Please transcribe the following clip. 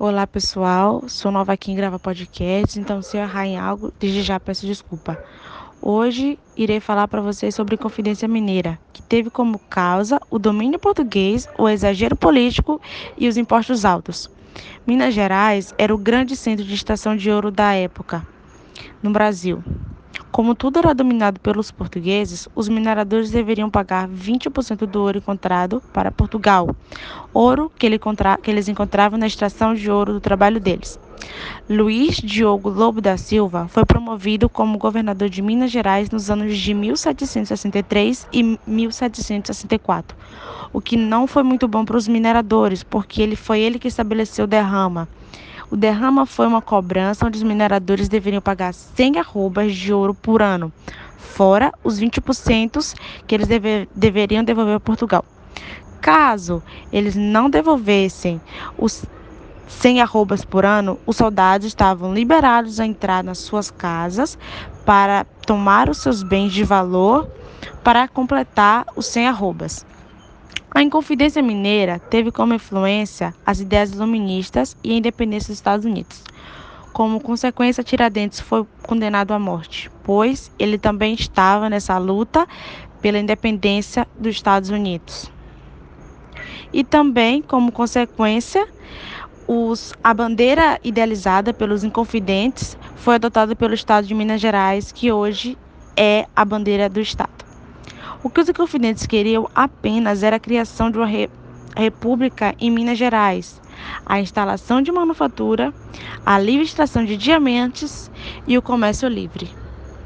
Olá pessoal, sou nova aqui em gravar podcast, então se eu errar em algo, desde já peço desculpa. Hoje irei falar para vocês sobre Confidência Mineira, que teve como causa o domínio português, o exagero político e os impostos altos. Minas Gerais era o grande centro de extração de ouro da época no Brasil. Como tudo era dominado pelos portugueses, os mineradores deveriam pagar 20% do ouro encontrado para Portugal, ouro que, ele que eles encontravam na extração de ouro do trabalho deles. Luiz Diogo Lobo da Silva foi promovido como governador de Minas Gerais nos anos de 1763 e 1764, o que não foi muito bom para os mineradores, porque ele foi ele que estabeleceu derrama o derrama foi uma cobrança onde os mineradores deveriam pagar 100 arrobas de ouro por ano, fora os 20% que eles deve, deveriam devolver a Portugal. Caso eles não devolvessem os 100 arrobas por ano, os soldados estavam liberados a entrar nas suas casas para tomar os seus bens de valor para completar os 100 arrobas. A Inconfidência Mineira teve como influência as ideias iluministas e a independência dos Estados Unidos. Como consequência, Tiradentes foi condenado à morte, pois ele também estava nessa luta pela independência dos Estados Unidos. E também, como consequência, os, a bandeira idealizada pelos Inconfidentes foi adotada pelo Estado de Minas Gerais, que hoje é a bandeira do Estado. O que os inconfidentes queriam apenas era a criação de uma re república em Minas Gerais, a instalação de manufatura, a livre extração de diamantes e o comércio livre.